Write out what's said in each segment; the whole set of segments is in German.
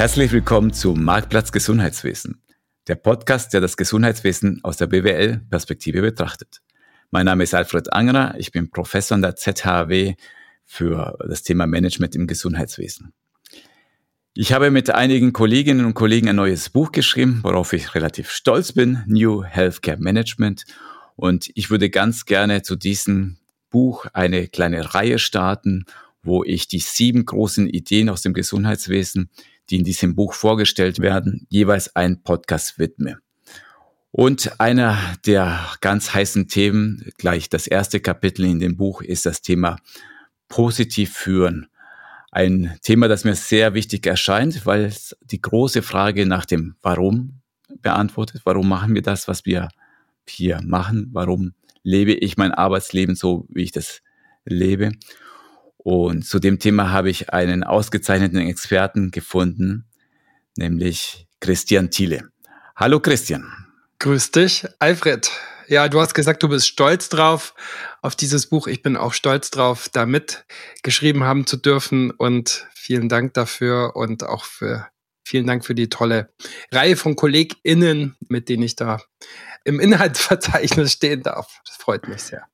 Herzlich willkommen zu Marktplatz Gesundheitswesen, der Podcast, der das Gesundheitswesen aus der BWL-Perspektive betrachtet. Mein Name ist Alfred Angerer, ich bin Professor an der ZHW für das Thema Management im Gesundheitswesen. Ich habe mit einigen Kolleginnen und Kollegen ein neues Buch geschrieben, worauf ich relativ stolz bin, New Healthcare Management. Und ich würde ganz gerne zu diesem Buch eine kleine Reihe starten, wo ich die sieben großen Ideen aus dem Gesundheitswesen, die in diesem Buch vorgestellt werden, jeweils einen Podcast widme. Und einer der ganz heißen Themen, gleich das erste Kapitel in dem Buch, ist das Thema positiv führen. Ein Thema, das mir sehr wichtig erscheint, weil es die große Frage nach dem Warum beantwortet. Warum machen wir das, was wir hier machen? Warum lebe ich mein Arbeitsleben so, wie ich das lebe? Und zu dem Thema habe ich einen ausgezeichneten Experten gefunden, nämlich Christian Thiele. Hallo Christian. Grüß dich, Alfred. Ja, du hast gesagt, du bist stolz drauf auf dieses Buch. Ich bin auch stolz drauf, da mitgeschrieben haben zu dürfen. Und vielen Dank dafür und auch für vielen Dank für die tolle Reihe von KollegInnen, mit denen ich da im Inhaltsverzeichnis stehen darf. Das freut mich sehr.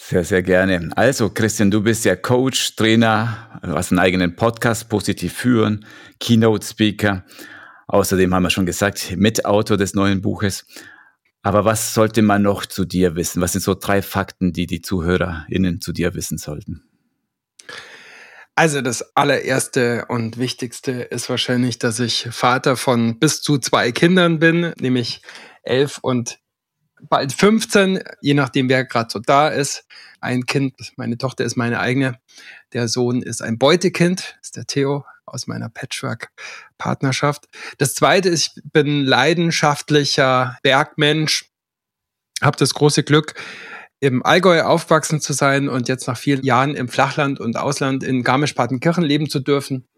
Sehr, sehr gerne. Also, Christian, du bist ja Coach, Trainer, hast einen eigenen Podcast, Positiv führen, Keynote-Speaker. Außerdem haben wir schon gesagt, Mitautor des neuen Buches. Aber was sollte man noch zu dir wissen? Was sind so drei Fakten, die die ZuhörerInnen zu dir wissen sollten? Also das allererste und wichtigste ist wahrscheinlich, dass ich Vater von bis zu zwei Kindern bin, nämlich elf und bald 15, je nachdem, wer gerade so da ist. Ein Kind, meine Tochter ist meine eigene. Der Sohn ist ein Beutekind, ist der Theo, aus meiner Patchwork-Partnerschaft. Das zweite ist, ich bin leidenschaftlicher Bergmensch, habe das große Glück, im Allgäu aufgewachsen zu sein und jetzt nach vielen Jahren im Flachland und Ausland in Garmisch-Partenkirchen leben zu dürfen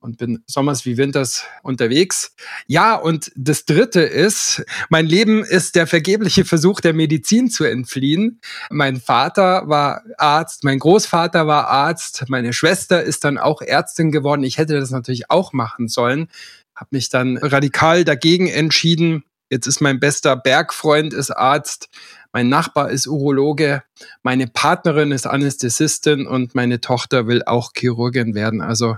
und bin sommers wie winters unterwegs. Ja, und das dritte ist, mein Leben ist der vergebliche Versuch der Medizin zu entfliehen. Mein Vater war Arzt, mein Großvater war Arzt, meine Schwester ist dann auch Ärztin geworden. Ich hätte das natürlich auch machen sollen, habe mich dann radikal dagegen entschieden. Jetzt ist mein bester Bergfreund ist Arzt mein Nachbar ist Urologe, meine Partnerin ist Anästhesistin und meine Tochter will auch Chirurgin werden. Also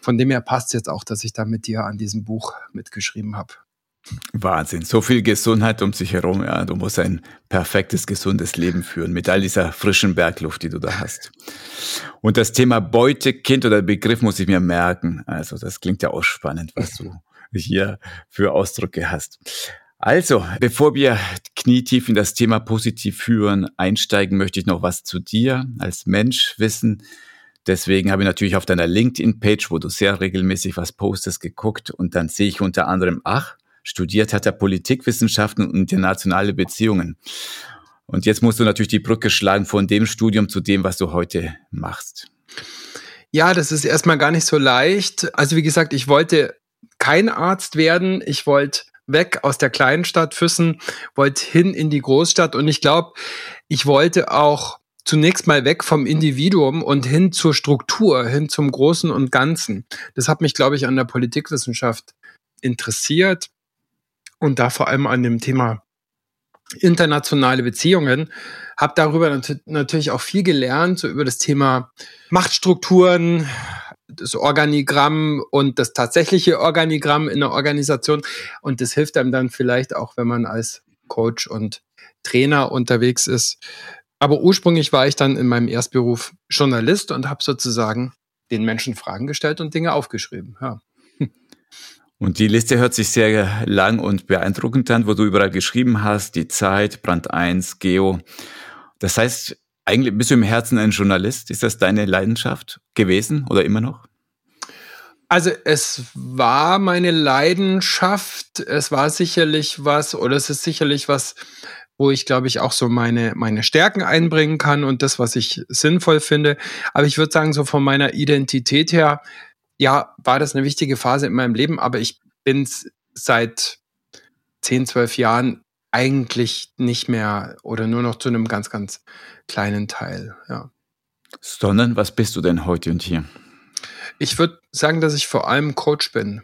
von dem her passt es jetzt auch, dass ich da mit dir an diesem Buch mitgeschrieben habe. Wahnsinn, so viel Gesundheit um sich herum. Ja, du musst ein perfektes, gesundes Leben führen mit all dieser frischen Bergluft, die du da hast. Und das Thema Beutekind oder Begriff muss ich mir merken. Also das klingt ja auch spannend, was du hier für Ausdrücke hast. Also, bevor wir knietief in das Thema positiv führen einsteigen, möchte ich noch was zu dir als Mensch wissen. Deswegen habe ich natürlich auf deiner LinkedIn-Page, wo du sehr regelmäßig was postest, geguckt und dann sehe ich unter anderem, ach, studiert hat er Politikwissenschaften und internationale Beziehungen. Und jetzt musst du natürlich die Brücke schlagen von dem Studium zu dem, was du heute machst. Ja, das ist erstmal gar nicht so leicht. Also wie gesagt, ich wollte kein Arzt werden. Ich wollte weg aus der kleinen Stadt Füssen, wollte hin in die Großstadt und ich glaube, ich wollte auch zunächst mal weg vom Individuum und hin zur Struktur, hin zum Großen und Ganzen. Das hat mich, glaube ich, an der Politikwissenschaft interessiert und da vor allem an dem Thema internationale Beziehungen, habe darüber nat natürlich auch viel gelernt, so über das Thema Machtstrukturen, das Organigramm und das tatsächliche Organigramm in der Organisation. Und das hilft einem dann vielleicht auch, wenn man als Coach und Trainer unterwegs ist. Aber ursprünglich war ich dann in meinem Erstberuf Journalist und habe sozusagen den Menschen Fragen gestellt und Dinge aufgeschrieben. Ja. Und die Liste hört sich sehr lang und beeindruckend an, wo du überall geschrieben hast, die Zeit, Brand 1, Geo. Das heißt, eigentlich bist du im Herzen ein Journalist. Ist das deine Leidenschaft gewesen oder immer noch? Also es war meine Leidenschaft. Es war sicherlich was, oder es ist sicherlich was, wo ich, glaube ich, auch so meine, meine Stärken einbringen kann und das, was ich sinnvoll finde. Aber ich würde sagen, so von meiner Identität her, ja, war das eine wichtige Phase in meinem Leben, aber ich bin seit 10, 12 Jahren eigentlich nicht mehr oder nur noch zu einem ganz, ganz kleinen Teil, ja. Sondern was bist du denn heute und hier? Ich würde sagen, dass ich vor allem Coach bin.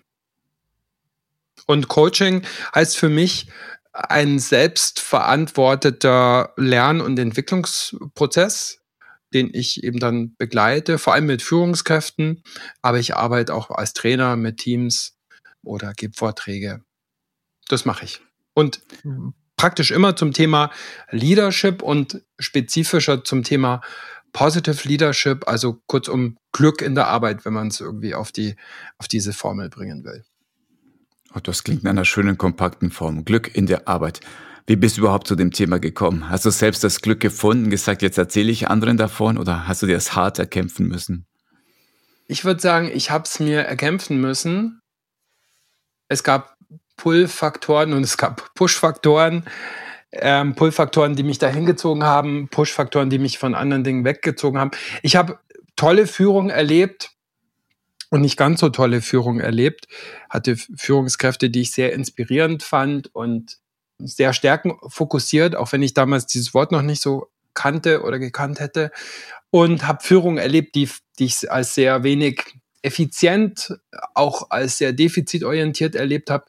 Und Coaching heißt für mich ein selbstverantworteter Lern- und Entwicklungsprozess, den ich eben dann begleite, vor allem mit Führungskräften, aber ich arbeite auch als Trainer mit Teams oder gebe Vorträge. Das mache ich. Und praktisch immer zum Thema Leadership und spezifischer zum Thema Positive Leadership, also kurzum Glück in der Arbeit, wenn man es irgendwie auf die, auf diese Formel bringen will. Oh, das klingt in einer schönen, kompakten Form. Glück in der Arbeit. Wie bist du überhaupt zu dem Thema gekommen? Hast du selbst das Glück gefunden, gesagt, jetzt erzähle ich anderen davon oder hast du dir das hart erkämpfen müssen? Ich würde sagen, ich habe es mir erkämpfen müssen. Es gab Pull-Faktoren und es gab Push-Faktoren. Ähm, Pull-Faktoren, die mich da hingezogen haben, Push-Faktoren, die mich von anderen Dingen weggezogen haben. Ich habe tolle Führung erlebt, und nicht ganz so tolle Führung erlebt, hatte Führungskräfte, die ich sehr inspirierend fand und sehr stärkenfokussiert, auch wenn ich damals dieses Wort noch nicht so kannte oder gekannt hätte. Und habe Führung erlebt, die, die ich als sehr wenig effizient, auch als sehr defizitorientiert erlebt habe.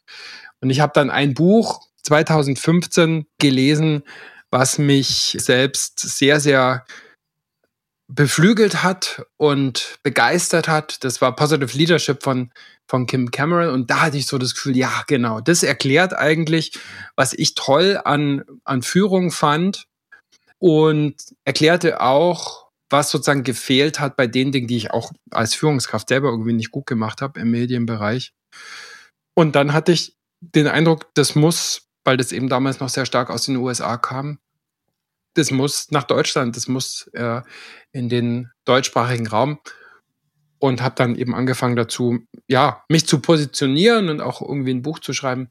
Und ich habe dann ein Buch 2015 gelesen, was mich selbst sehr, sehr beflügelt hat und begeistert hat. Das war Positive Leadership von, von Kim Cameron. Und da hatte ich so das Gefühl, ja, genau, das erklärt eigentlich, was ich toll an, an Führung fand und erklärte auch, was sozusagen gefehlt hat bei den Dingen, die ich auch als Führungskraft selber irgendwie nicht gut gemacht habe im Medienbereich. Und dann hatte ich den Eindruck, das muss, weil das eben damals noch sehr stark aus den USA kam, das muss nach Deutschland, das muss äh, in den deutschsprachigen Raum und habe dann eben angefangen dazu, ja, mich zu positionieren und auch irgendwie ein Buch zu schreiben.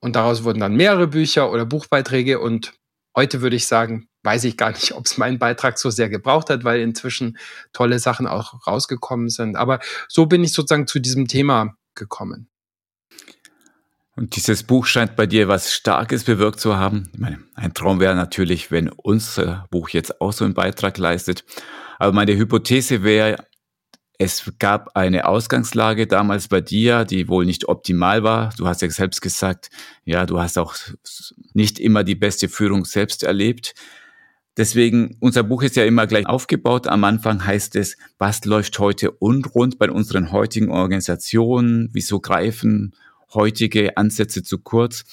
Und daraus wurden dann mehrere Bücher oder Buchbeiträge und heute würde ich sagen, weiß ich gar nicht, ob es meinen Beitrag so sehr gebraucht hat, weil inzwischen tolle Sachen auch rausgekommen sind. Aber so bin ich sozusagen zu diesem Thema gekommen. Und dieses Buch scheint bei dir was Starkes bewirkt zu haben. Ich meine, ein Traum wäre natürlich, wenn unser Buch jetzt auch so einen Beitrag leistet. Aber meine Hypothese wäre, es gab eine Ausgangslage damals bei dir, die wohl nicht optimal war. Du hast ja selbst gesagt, ja, du hast auch nicht immer die beste Führung selbst erlebt. Deswegen, unser Buch ist ja immer gleich aufgebaut. Am Anfang heißt es, was läuft heute unrund bei unseren heutigen Organisationen? Wieso greifen heutige Ansätze zu kurz.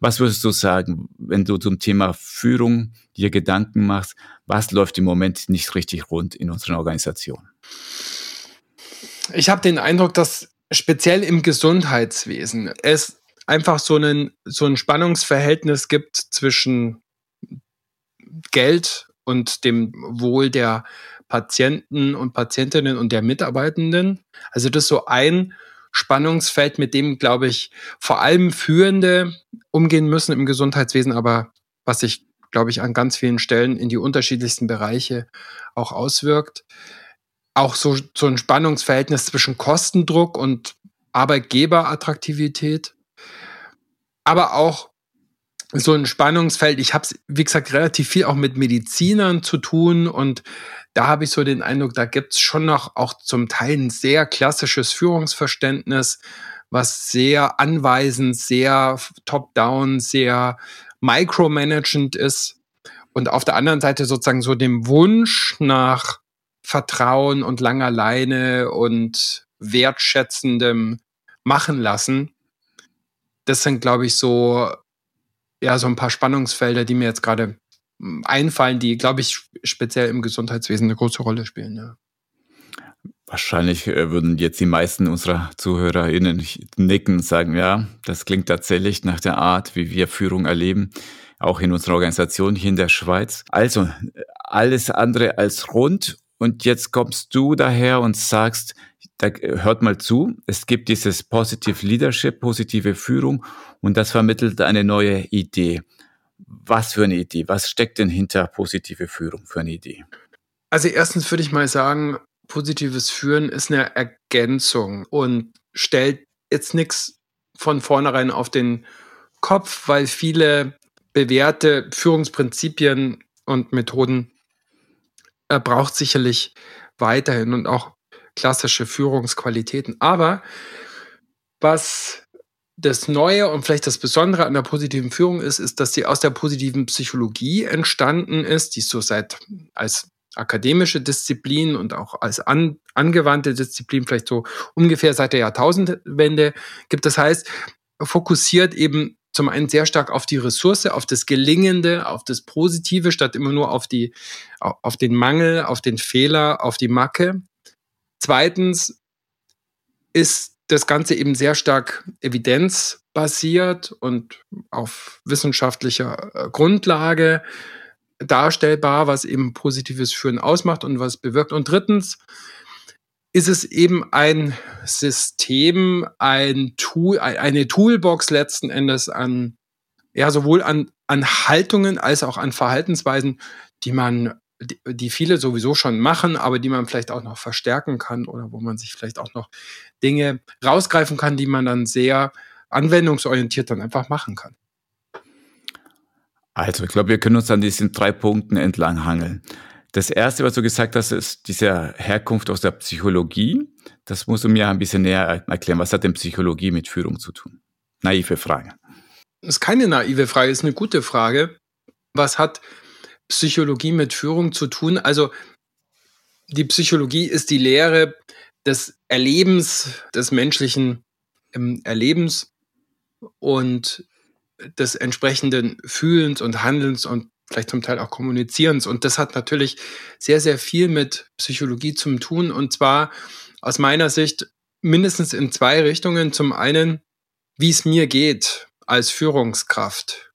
Was würdest du sagen, wenn du zum Thema Führung dir Gedanken machst, was läuft im Moment nicht richtig rund in unserer Organisation? Ich habe den Eindruck, dass speziell im Gesundheitswesen es einfach so, einen, so ein Spannungsverhältnis gibt zwischen Geld und dem Wohl der Patienten und Patientinnen und der Mitarbeitenden. Also das ist so ein Spannungsfeld, mit dem, glaube ich, vor allem Führende umgehen müssen im Gesundheitswesen, aber was sich, glaube ich, an ganz vielen Stellen in die unterschiedlichsten Bereiche auch auswirkt. Auch so, so ein Spannungsverhältnis zwischen Kostendruck und Arbeitgeberattraktivität. Aber auch so ein Spannungsfeld. Ich habe, wie gesagt, relativ viel auch mit Medizinern zu tun und da habe ich so den Eindruck, da gibt es schon noch auch zum Teil ein sehr klassisches Führungsverständnis, was sehr anweisend, sehr top-down, sehr micromanagend ist. Und auf der anderen Seite sozusagen so dem Wunsch nach Vertrauen und langer Leine und wertschätzendem Machen lassen. Das sind, glaube ich, so, ja, so ein paar Spannungsfelder, die mir jetzt gerade einfallen, die, glaube ich, speziell im Gesundheitswesen eine große Rolle spielen. Ja. Wahrscheinlich äh, würden jetzt die meisten unserer ZuhörerInnen nicken und sagen, ja, das klingt tatsächlich nach der Art, wie wir Führung erleben, auch in unserer Organisation hier in der Schweiz. Also, alles andere als rund. Und jetzt kommst du daher und sagst, da, hört mal zu, es gibt dieses Positive Leadership, positive Führung und das vermittelt eine neue Idee. Was für eine Idee? Was steckt denn hinter positive Führung für eine Idee? Also erstens würde ich mal sagen, positives Führen ist eine Ergänzung und stellt jetzt nichts von vornherein auf den Kopf, weil viele bewährte Führungsprinzipien und Methoden er braucht sicherlich weiterhin und auch klassische Führungsqualitäten. Aber was das Neue und vielleicht das Besondere an der positiven Führung ist, ist, dass sie aus der positiven Psychologie entstanden ist, die so seit als akademische Disziplin und auch als an, angewandte Disziplin vielleicht so ungefähr seit der Jahrtausendwende gibt. Das heißt, fokussiert eben zum einen sehr stark auf die Ressource, auf das Gelingende, auf das Positive, statt immer nur auf die, auf den Mangel, auf den Fehler, auf die Macke. Zweitens ist das Ganze eben sehr stark evidenzbasiert und auf wissenschaftlicher äh, Grundlage darstellbar, was eben positives Führen ausmacht und was bewirkt. Und drittens ist es eben ein System, ein Tool, eine Toolbox letzten Endes an, ja, sowohl an, an Haltungen als auch an Verhaltensweisen, die man die, die viele sowieso schon machen, aber die man vielleicht auch noch verstärken kann oder wo man sich vielleicht auch noch Dinge rausgreifen kann, die man dann sehr anwendungsorientiert dann einfach machen kann. Also, ich glaube, wir können uns an diesen drei Punkten entlang hangeln. Das erste, was du gesagt hast, ist diese Herkunft aus der Psychologie. Das musst du mir ein bisschen näher erklären. Was hat denn Psychologie mit Führung zu tun? Naive Frage. Das ist keine naive Frage, ist eine gute Frage. Was hat Psychologie mit Führung zu tun? Also die Psychologie ist die Lehre des Erlebens, des menschlichen ähm, Erlebens und des entsprechenden Fühlens und Handelns und vielleicht zum Teil auch Kommunizierens. Und das hat natürlich sehr, sehr viel mit Psychologie zu tun. Und zwar aus meiner Sicht mindestens in zwei Richtungen. Zum einen, wie es mir geht als Führungskraft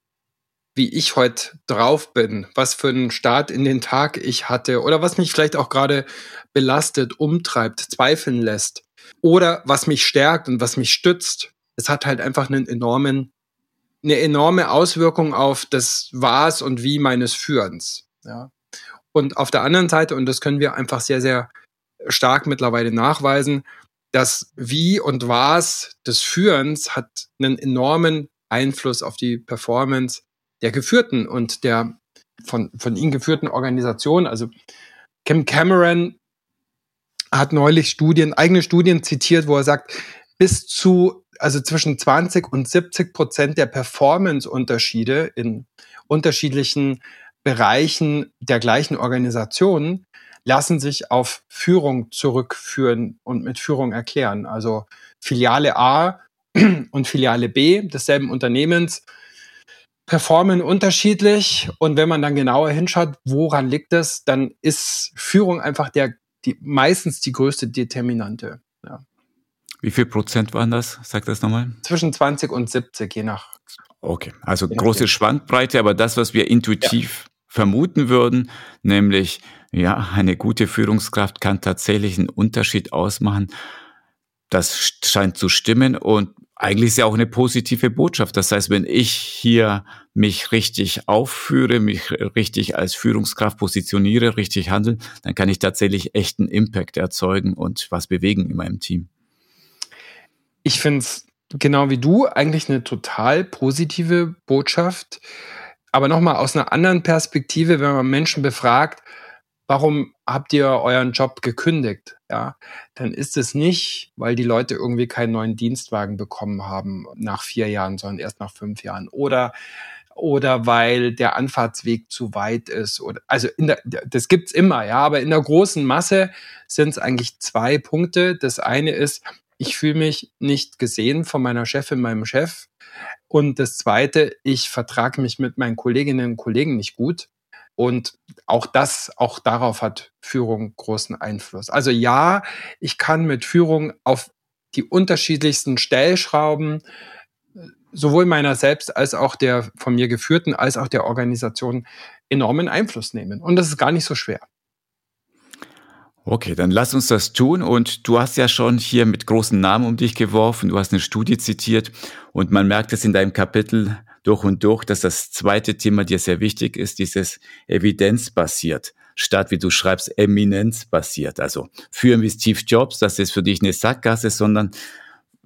wie ich heute drauf bin, was für einen Start in den Tag ich hatte oder was mich vielleicht auch gerade belastet, umtreibt, zweifeln lässt oder was mich stärkt und was mich stützt. Es hat halt einfach einen enormen, eine enorme Auswirkung auf das Was und Wie meines Führens. Ja. Und auf der anderen Seite, und das können wir einfach sehr, sehr stark mittlerweile nachweisen, das Wie und Was des Führens hat einen enormen Einfluss auf die Performance der geführten und der von, von ihnen geführten Organisation. Also Kim Cameron hat neulich Studien, eigene Studien zitiert, wo er sagt, bis zu, also zwischen 20 und 70 Prozent der Performance-Unterschiede in unterschiedlichen Bereichen der gleichen Organisation lassen sich auf Führung zurückführen und mit Führung erklären. Also Filiale A und Filiale B desselben Unternehmens performen unterschiedlich und wenn man dann genauer hinschaut, woran liegt es, dann ist Führung einfach der die meistens die größte Determinante. Wie viel Prozent waren das? Sag das nochmal. Zwischen 20 und 70, je nach. Okay, also große Schwankbreite, aber das, was wir intuitiv ja. vermuten würden, nämlich, ja, eine gute Führungskraft kann tatsächlich einen Unterschied ausmachen. Das scheint zu stimmen und eigentlich ist ja auch eine positive Botschaft. Das heißt, wenn ich hier mich richtig aufführe, mich richtig als Führungskraft positioniere, richtig handle, dann kann ich tatsächlich echten Impact erzeugen und was bewegen in meinem Team. Ich finde es genau wie du eigentlich eine total positive Botschaft. Aber nochmal aus einer anderen Perspektive, wenn man Menschen befragt, warum habt ihr euren Job gekündigt? Ja, dann ist es nicht, weil die Leute irgendwie keinen neuen Dienstwagen bekommen haben nach vier Jahren, sondern erst nach fünf Jahren. Oder oder weil der Anfahrtsweg zu weit ist oder also in der, das gibt's immer, ja, aber in der großen Masse sind es eigentlich zwei Punkte. Das eine ist, ich fühle mich nicht gesehen von meiner Chefin, meinem Chef. Und das zweite, ich vertrage mich mit meinen Kolleginnen und Kollegen nicht gut. Und auch das, auch darauf hat Führung großen Einfluss. Also ja, ich kann mit Führung auf die unterschiedlichsten Stellschrauben sowohl meiner selbst als auch der von mir geführten als auch der Organisation enormen Einfluss nehmen. Und das ist gar nicht so schwer. Okay, dann lass uns das tun. Und du hast ja schon hier mit großen Namen um dich geworfen. Du hast eine Studie zitiert und man merkt es in deinem Kapitel durch und durch, dass das zweite Thema dir sehr wichtig ist, dieses evidenzbasiert, statt wie du schreibst, eminenzbasiert. Also führen wie Steve Jobs, das ist für dich eine Sackgasse, sondern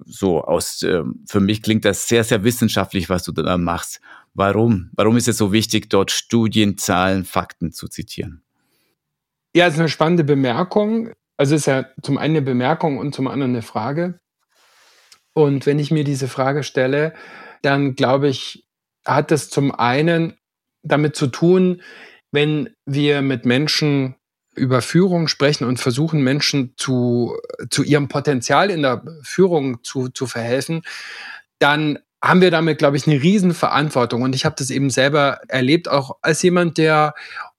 so aus, äh, für mich klingt das sehr, sehr wissenschaftlich, was du da machst. Warum? Warum ist es so wichtig, dort Studien, Zahlen, Fakten zu zitieren? Ja, ist eine spannende Bemerkung. Also ist ja zum einen eine Bemerkung und zum anderen eine Frage. Und wenn ich mir diese Frage stelle, dann glaube ich, hat es zum einen damit zu tun, wenn wir mit Menschen über Führung sprechen und versuchen, Menschen zu, zu ihrem Potenzial in der Führung zu, zu verhelfen, dann haben wir damit, glaube ich, eine Riesenverantwortung. Und ich habe das eben selber erlebt, auch als jemand, der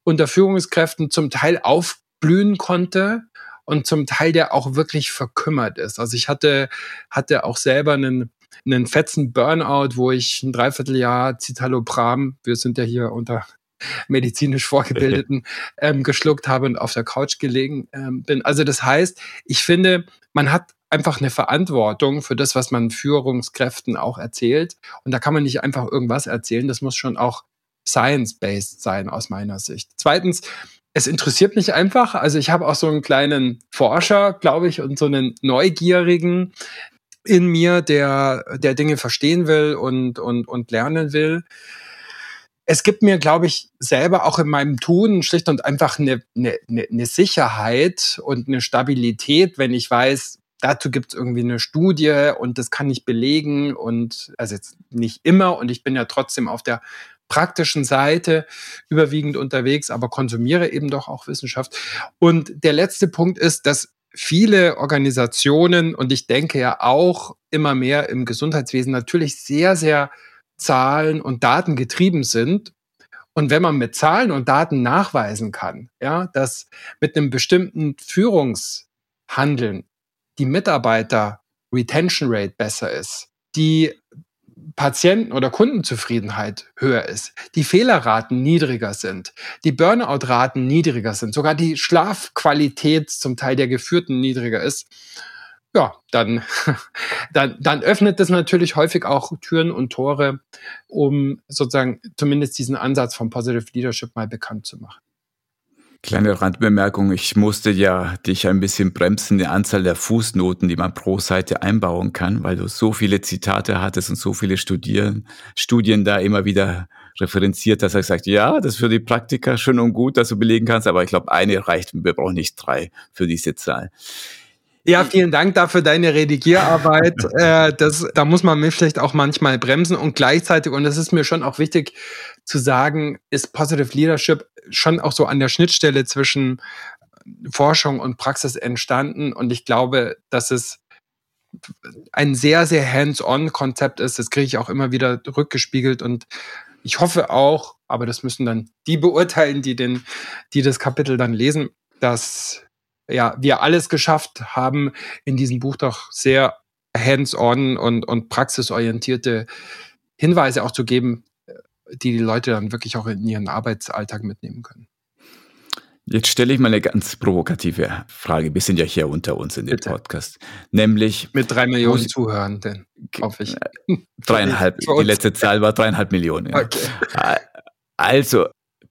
unter Führungskräften zum Teil aufblühen konnte und zum Teil der auch wirklich verkümmert ist. Also ich hatte, hatte auch selber einen, einen fetzen Burnout, wo ich ein Dreivierteljahr Citalopram, wir sind ja hier unter medizinisch Vorgebildeten ähm, geschluckt habe und auf der Couch gelegen ähm, bin. Also das heißt, ich finde, man hat einfach eine Verantwortung für das, was man Führungskräften auch erzählt. Und da kann man nicht einfach irgendwas erzählen. Das muss schon auch science-based sein aus meiner Sicht. Zweitens, es interessiert mich einfach. Also ich habe auch so einen kleinen Forscher, glaube ich, und so einen Neugierigen in mir, der, der Dinge verstehen will und, und, und lernen will es gibt mir, glaube ich, selber auch in meinem Tun schlicht und einfach eine, eine, eine Sicherheit und eine Stabilität, wenn ich weiß, dazu gibt es irgendwie eine Studie und das kann ich belegen und also jetzt nicht immer und ich bin ja trotzdem auf der praktischen Seite überwiegend unterwegs, aber konsumiere eben doch auch Wissenschaft. Und der letzte Punkt ist, dass viele Organisationen und ich denke ja auch immer mehr im Gesundheitswesen natürlich sehr, sehr Zahlen und Daten getrieben sind. Und wenn man mit Zahlen und Daten nachweisen kann, ja, dass mit einem bestimmten Führungshandeln die Mitarbeiter Retention Rate besser ist, die Patienten- oder Kundenzufriedenheit höher ist, die Fehlerraten niedriger sind, die Burnout-Raten niedriger sind, sogar die Schlafqualität zum Teil der Geführten niedriger ist, ja, dann, dann, dann öffnet das natürlich häufig auch Türen und Tore, um sozusagen zumindest diesen Ansatz von Positive Leadership mal bekannt zu machen. Kleine Randbemerkung, ich musste ja dich ein bisschen bremsen, die Anzahl der Fußnoten, die man pro Seite einbauen kann, weil du so viele Zitate hattest und so viele Studien, Studien da immer wieder referenziert, dass er gesagt, ja, das ist für die Praktiker schön und gut, dass du belegen kannst, aber ich glaube, eine reicht, wir brauchen nicht drei für diese Zahl. Ja, vielen Dank dafür deine Redigierarbeit. äh, das, da muss man mich vielleicht auch manchmal bremsen und gleichzeitig, und das ist mir schon auch wichtig zu sagen, ist Positive Leadership schon auch so an der Schnittstelle zwischen Forschung und Praxis entstanden. Und ich glaube, dass es ein sehr, sehr hands-on-Konzept ist. Das kriege ich auch immer wieder rückgespiegelt und ich hoffe auch, aber das müssen dann die beurteilen, die den, die das Kapitel dann lesen, dass ja, wir alles geschafft haben, in diesem Buch doch sehr hands-on und, und praxisorientierte Hinweise auch zu geben, die die Leute dann wirklich auch in ihren Arbeitsalltag mitnehmen können. Jetzt stelle ich mal eine ganz provokative Frage. Wir sind ja hier unter uns in dem Bitte. Podcast. Nämlich. Mit drei Millionen Zuhörern, denn hoffe ich. Dreieinhalb. Die letzte Zahl war dreieinhalb Millionen. Ja. Okay. Also,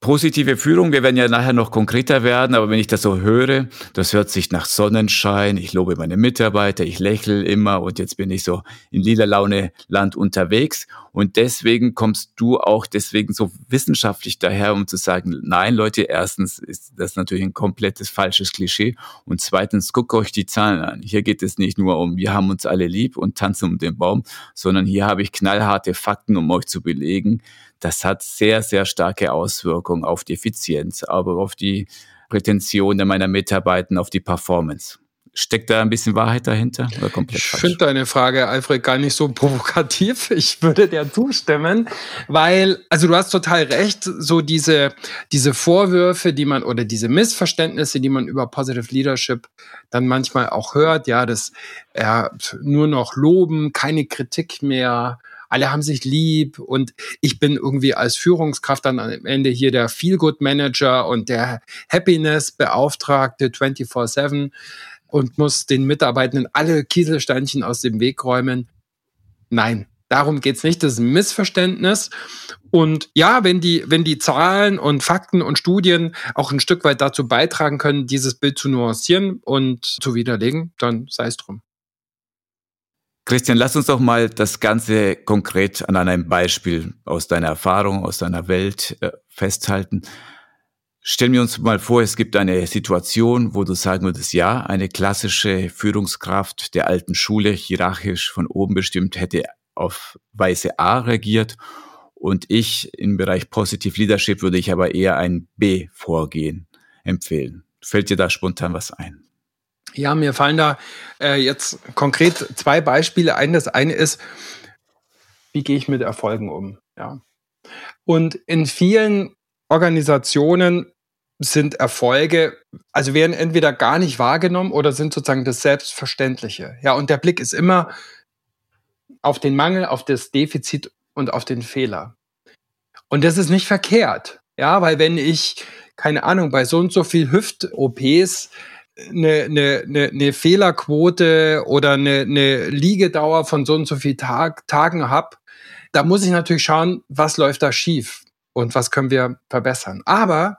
Positive Führung, wir werden ja nachher noch konkreter werden, aber wenn ich das so höre, das hört sich nach Sonnenschein, ich lobe meine Mitarbeiter, ich lächle immer und jetzt bin ich so in lila Laune Land unterwegs. Und deswegen kommst du auch deswegen so wissenschaftlich daher, um zu sagen, nein Leute, erstens ist das natürlich ein komplettes falsches Klischee und zweitens guckt euch die Zahlen an. Hier geht es nicht nur um, wir haben uns alle lieb und tanzen um den Baum, sondern hier habe ich knallharte Fakten, um euch zu belegen, das hat sehr, sehr starke Auswirkungen auf die Effizienz, aber auf die Retention meiner Mitarbeiter, auf die Performance. Steckt da ein bisschen Wahrheit dahinter oder komplett Ich finde deine Frage, Alfred, gar nicht so provokativ. Ich würde dir zustimmen, weil, also du hast total recht, so diese, diese Vorwürfe, die man oder diese Missverständnisse, die man über Positive Leadership dann manchmal auch hört, ja, das ja, nur noch loben, keine Kritik mehr, alle haben sich lieb und ich bin irgendwie als Führungskraft dann am Ende hier der Feel-Good-Manager und der Happiness-Beauftragte 24-7 und muss den Mitarbeitenden alle Kieselsteinchen aus dem Weg räumen. Nein, Darum geht's nicht, das ist ein Missverständnis. Und ja, wenn die, wenn die Zahlen und Fakten und Studien auch ein Stück weit dazu beitragen können, dieses Bild zu nuancieren und zu widerlegen, dann sei es drum. Christian, lass uns doch mal das Ganze konkret an einem Beispiel aus deiner Erfahrung, aus deiner Welt äh, festhalten. Stellen wir uns mal vor, es gibt eine Situation, wo du sagen würdest, ja, eine klassische Führungskraft der alten Schule, hierarchisch von oben bestimmt, hätte auf Weise A reagiert und ich im Bereich Positive Leadership würde ich aber eher ein B-Vorgehen empfehlen. Fällt dir da spontan was ein? Ja, mir fallen da äh, jetzt konkret zwei Beispiele ein. Das eine ist, wie gehe ich mit Erfolgen um? Ja. Und in vielen Organisationen sind Erfolge, also werden entweder gar nicht wahrgenommen oder sind sozusagen das Selbstverständliche. Ja, und der Blick ist immer auf den Mangel, auf das Defizit und auf den Fehler. Und das ist nicht verkehrt. Ja, weil wenn ich, keine Ahnung, bei so und so viel Hüft-OPs eine, eine, eine, eine Fehlerquote oder eine, eine Liegedauer von so und so viel Tag, Tagen habe, da muss ich natürlich schauen, was läuft da schief und was können wir verbessern. Aber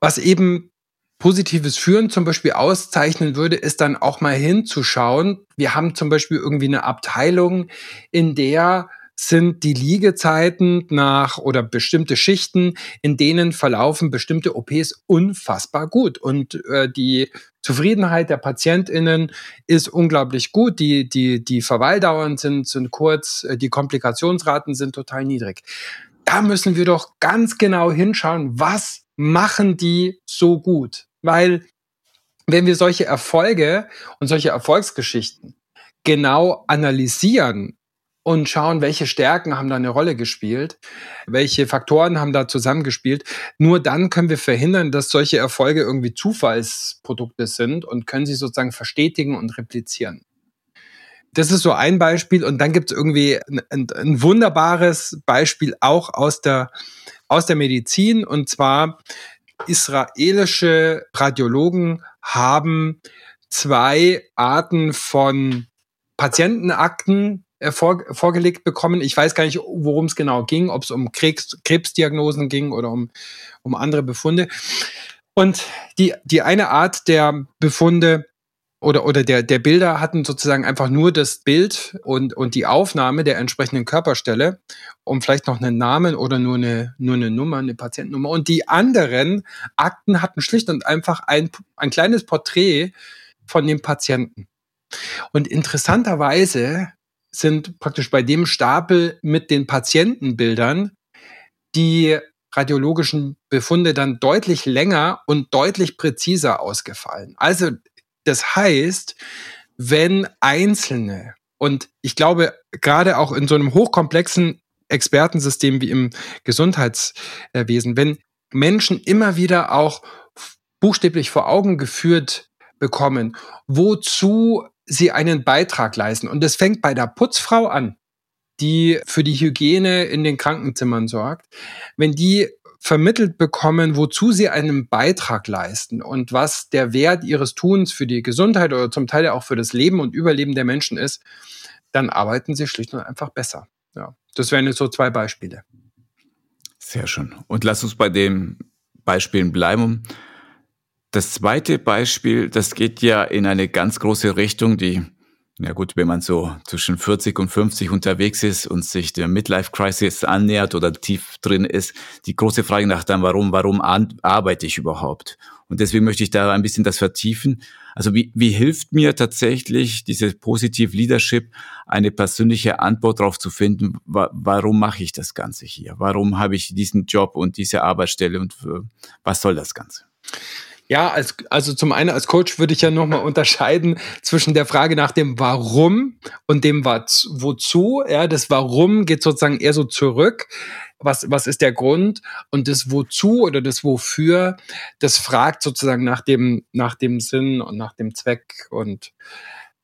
was eben positives Führen zum Beispiel auszeichnen würde, ist dann auch mal hinzuschauen. Wir haben zum Beispiel irgendwie eine Abteilung, in der sind die Liegezeiten nach oder bestimmte Schichten, in denen verlaufen bestimmte OPs unfassbar gut. Und äh, die Zufriedenheit der PatientInnen ist unglaublich gut. Die, die, die Verweildauern sind, sind kurz, äh, die Komplikationsraten sind total niedrig. Da müssen wir doch ganz genau hinschauen, was machen die so gut? Weil wenn wir solche Erfolge und solche Erfolgsgeschichten genau analysieren und schauen, welche Stärken haben da eine Rolle gespielt, welche Faktoren haben da zusammengespielt. Nur dann können wir verhindern, dass solche Erfolge irgendwie Zufallsprodukte sind und können sie sozusagen verstetigen und replizieren. Das ist so ein Beispiel und dann gibt es irgendwie ein, ein, ein, wunderbares Beispiel auch aus der, aus der Medizin und zwar israelische Radiologen haben zwei Arten von Patientenakten äh, vor, vorgelegt bekommen. Ich weiß gar nicht, worum es genau ging, ob es um Krebs, Krebsdiagnosen ging oder um, um andere Befunde. Und die, die eine Art der Befunde oder, oder der, der Bilder hatten sozusagen einfach nur das Bild und, und die Aufnahme der entsprechenden Körperstelle, um vielleicht noch einen Namen oder nur eine, nur eine Nummer, eine Patientennummer. Und die anderen Akten hatten schlicht und einfach ein, ein kleines Porträt von dem Patienten. Und interessanterweise sind praktisch bei dem Stapel mit den Patientenbildern die radiologischen Befunde dann deutlich länger und deutlich präziser ausgefallen. Also das heißt, wenn Einzelne, und ich glaube, gerade auch in so einem hochkomplexen Expertensystem wie im Gesundheitswesen, wenn Menschen immer wieder auch buchstäblich vor Augen geführt bekommen, wozu sie einen Beitrag leisten. Und das fängt bei der Putzfrau an, die für die Hygiene in den Krankenzimmern sorgt. Wenn die vermittelt bekommen, wozu sie einen Beitrag leisten und was der Wert ihres Tuns für die Gesundheit oder zum Teil auch für das Leben und Überleben der Menschen ist, dann arbeiten sie schlicht und einfach besser. Ja, das wären jetzt so zwei Beispiele. Sehr schön. Und lass uns bei den Beispielen bleiben. Das zweite Beispiel, das geht ja in eine ganz große Richtung, die ja gut, wenn man so zwischen 40 und 50 unterwegs ist und sich der Midlife Crisis annähert oder tief drin ist, die große Frage nach dann, warum, warum arbeite ich überhaupt? Und deswegen möchte ich da ein bisschen das vertiefen. Also wie, wie hilft mir tatsächlich diese Positive Leadership, eine persönliche Antwort darauf zu finden, wa warum mache ich das Ganze hier? Warum habe ich diesen Job und diese Arbeitsstelle und was soll das Ganze? Ja, als, also zum einen als Coach würde ich ja nochmal unterscheiden zwischen der Frage nach dem Warum und dem Wozu. Ja, das Warum geht sozusagen eher so zurück. Was, was ist der Grund? Und das Wozu oder das Wofür, das fragt sozusagen nach dem, nach dem Sinn und nach dem Zweck. Und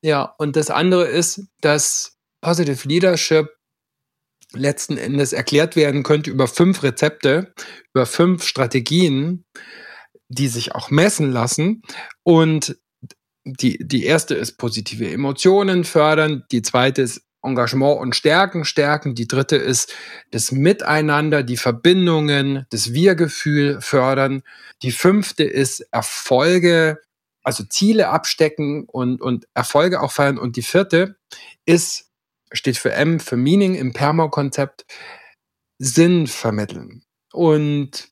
ja, und das andere ist, dass Positive Leadership letzten Endes erklärt werden könnte über fünf Rezepte, über fünf Strategien, die sich auch messen lassen. Und die, die erste ist positive Emotionen fördern, die zweite ist Engagement und Stärken stärken, die dritte ist das Miteinander, die Verbindungen, das Wir-Gefühl fördern, die fünfte ist Erfolge, also Ziele abstecken und, und Erfolge auch feiern und die vierte ist, steht für M, für Meaning im Perma-Konzept, Sinn vermitteln. Und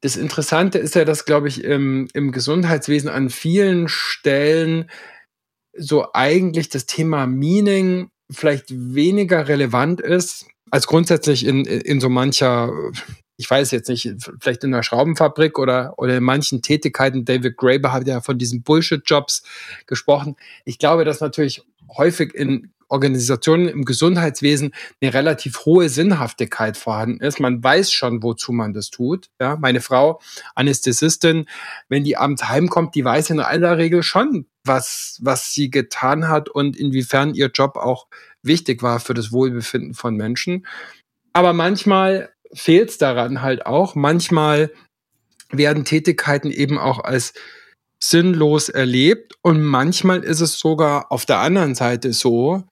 das Interessante ist ja, dass, glaube ich, im, im Gesundheitswesen an vielen Stellen so eigentlich das Thema Meaning vielleicht weniger relevant ist als grundsätzlich in, in so mancher, ich weiß jetzt nicht, vielleicht in einer Schraubenfabrik oder, oder in manchen Tätigkeiten. David Graeber hat ja von diesen Bullshit-Jobs gesprochen. Ich glaube, dass natürlich häufig in Organisationen im Gesundheitswesen eine relativ hohe Sinnhaftigkeit vorhanden ist. Man weiß schon, wozu man das tut. Ja, meine Frau, Anästhesistin, wenn die abends heimkommt, die weiß in aller Regel schon, was, was sie getan hat und inwiefern ihr Job auch wichtig war für das Wohlbefinden von Menschen. Aber manchmal fehlt es daran halt auch. Manchmal werden Tätigkeiten eben auch als sinnlos erlebt. Und manchmal ist es sogar auf der anderen Seite so,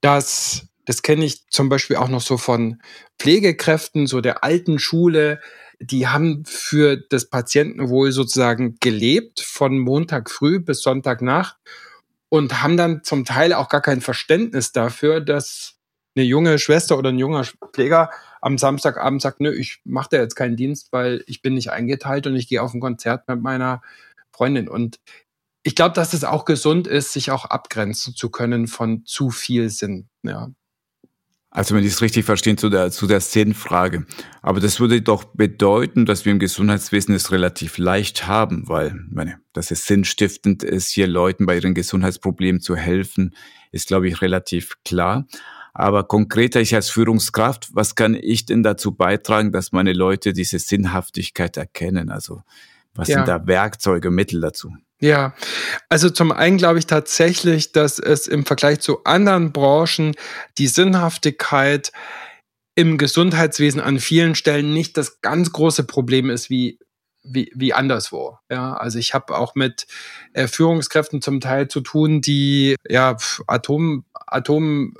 dass, das kenne ich zum Beispiel auch noch so von Pflegekräften, so der alten Schule, die haben für das Patientenwohl sozusagen gelebt von Montag früh bis Sonntagnacht und haben dann zum Teil auch gar kein Verständnis dafür, dass eine junge Schwester oder ein junger Pfleger am Samstagabend sagt, nö, ich mache da jetzt keinen Dienst, weil ich bin nicht eingeteilt und ich gehe auf ein Konzert mit meiner Freundin. Und ich glaube, dass es auch gesund ist, sich auch abgrenzen zu können von zu viel Sinn. Ja. Also wenn ich es richtig verstehe, zu der, zu der Sinnfrage. Aber das würde doch bedeuten, dass wir im Gesundheitswesen es relativ leicht haben, weil, meine, dass es sinnstiftend ist, hier Leuten bei ihren Gesundheitsproblemen zu helfen, ist, glaube ich, relativ klar. Aber konkreter, ich als Führungskraft, was kann ich denn dazu beitragen, dass meine Leute diese Sinnhaftigkeit erkennen? Also was ja. sind da Werkzeuge, Mittel dazu? Ja, also zum einen glaube ich tatsächlich, dass es im Vergleich zu anderen Branchen die Sinnhaftigkeit im Gesundheitswesen an vielen Stellen nicht das ganz große Problem ist wie wie, wie anderswo. Ja, also ich habe auch mit äh, Führungskräften zum Teil zu tun, die ja Atom Atom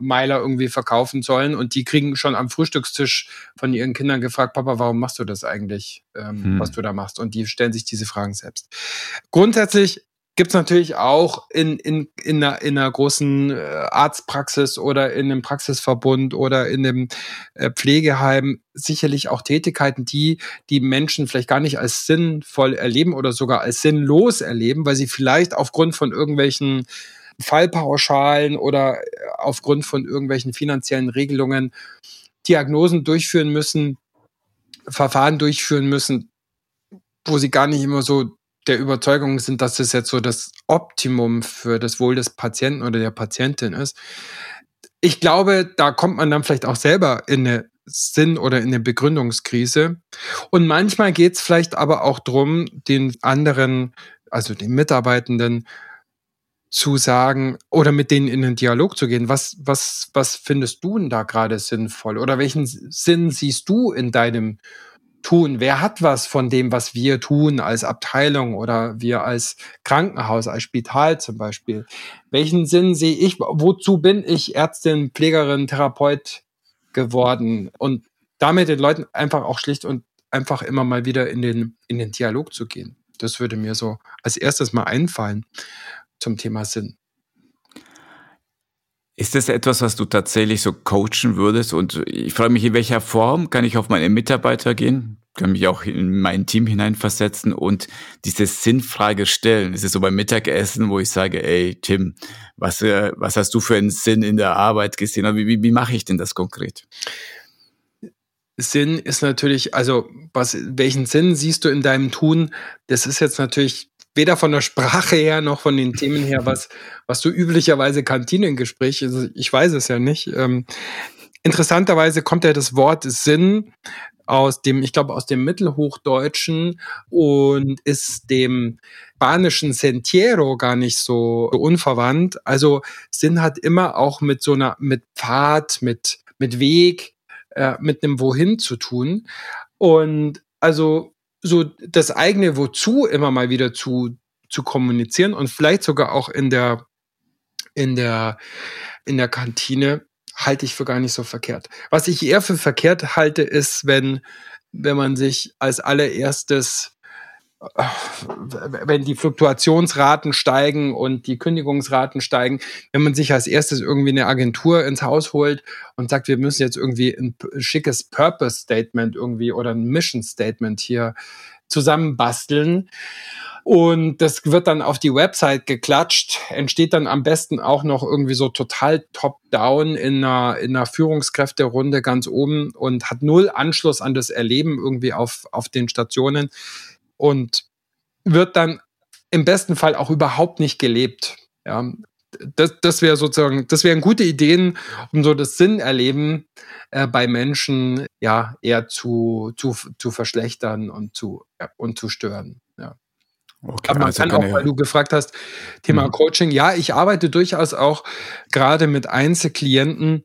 Meiler irgendwie verkaufen sollen und die kriegen schon am Frühstückstisch von ihren Kindern gefragt, Papa, warum machst du das eigentlich, ähm, hm. was du da machst? Und die stellen sich diese Fragen selbst. Grundsätzlich gibt es natürlich auch in, in, in, einer, in einer großen äh, Arztpraxis oder in einem Praxisverbund oder in einem äh, Pflegeheim sicherlich auch Tätigkeiten, die die Menschen vielleicht gar nicht als sinnvoll erleben oder sogar als sinnlos erleben, weil sie vielleicht aufgrund von irgendwelchen Fallpauschalen oder äh, aufgrund von irgendwelchen finanziellen Regelungen Diagnosen durchführen müssen, Verfahren durchführen müssen, wo sie gar nicht immer so der Überzeugung sind, dass das jetzt so das Optimum für das Wohl des Patienten oder der Patientin ist. Ich glaube, da kommt man dann vielleicht auch selber in eine Sinn- oder in eine Begründungskrise. Und manchmal geht es vielleicht aber auch darum, den anderen, also den Mitarbeitenden, zu sagen oder mit denen in den Dialog zu gehen. Was, was, was findest du denn da gerade sinnvoll? Oder welchen Sinn siehst du in deinem Tun? Wer hat was von dem, was wir tun als Abteilung oder wir als Krankenhaus, als Spital zum Beispiel? Welchen Sinn sehe ich? Wozu bin ich Ärztin, Pflegerin, Therapeut geworden? Und damit den Leuten einfach auch schlicht und einfach immer mal wieder in den, in den Dialog zu gehen. Das würde mir so als erstes mal einfallen zum Thema Sinn. Ist das etwas, was du tatsächlich so coachen würdest? Und ich frage mich, in welcher Form kann ich auf meine Mitarbeiter gehen? Kann mich auch in mein Team hineinversetzen und diese Sinnfrage stellen. Ist es so beim Mittagessen, wo ich sage, ey, Tim, was, äh, was hast du für einen Sinn in der Arbeit gesehen? Wie, wie, wie mache ich denn das konkret? Sinn ist natürlich, also was, welchen Sinn siehst du in deinem Tun? Das ist jetzt natürlich weder von der Sprache her noch von den Themen her, was, was du üblicherweise Kantinengespräch, also ich weiß es ja nicht. Ähm, interessanterweise kommt ja das Wort Sinn aus dem, ich glaube, aus dem Mittelhochdeutschen und ist dem spanischen Sentiero gar nicht so unverwandt. Also Sinn hat immer auch mit so einer, mit Pfad, mit, mit Weg, äh, mit einem Wohin zu tun. Und also so das eigene Wozu immer mal wieder zu, zu kommunizieren und vielleicht sogar auch in der, in der, in der Kantine halte ich für gar nicht so verkehrt. Was ich eher für verkehrt halte, ist, wenn, wenn man sich als allererstes wenn die Fluktuationsraten steigen und die Kündigungsraten steigen, wenn man sich als erstes irgendwie eine Agentur ins Haus holt und sagt, wir müssen jetzt irgendwie ein schickes Purpose Statement irgendwie oder ein Mission Statement hier zusammenbasteln. Und das wird dann auf die Website geklatscht, entsteht dann am besten auch noch irgendwie so total top-down in einer, in einer Führungskräfterunde ganz oben und hat null Anschluss an das Erleben irgendwie auf, auf den Stationen und wird dann im besten Fall auch überhaupt nicht gelebt. Ja, das, das wäre sozusagen, das wären gute Ideen, um so das Sinnerleben äh, bei Menschen ja eher zu, zu, zu verschlechtern und zu, ja, und zu stören. Ja. Okay, Aber man also kann auch, weil du gefragt hast, Thema mhm. Coaching, ja, ich arbeite durchaus auch gerade mit Einzelklienten,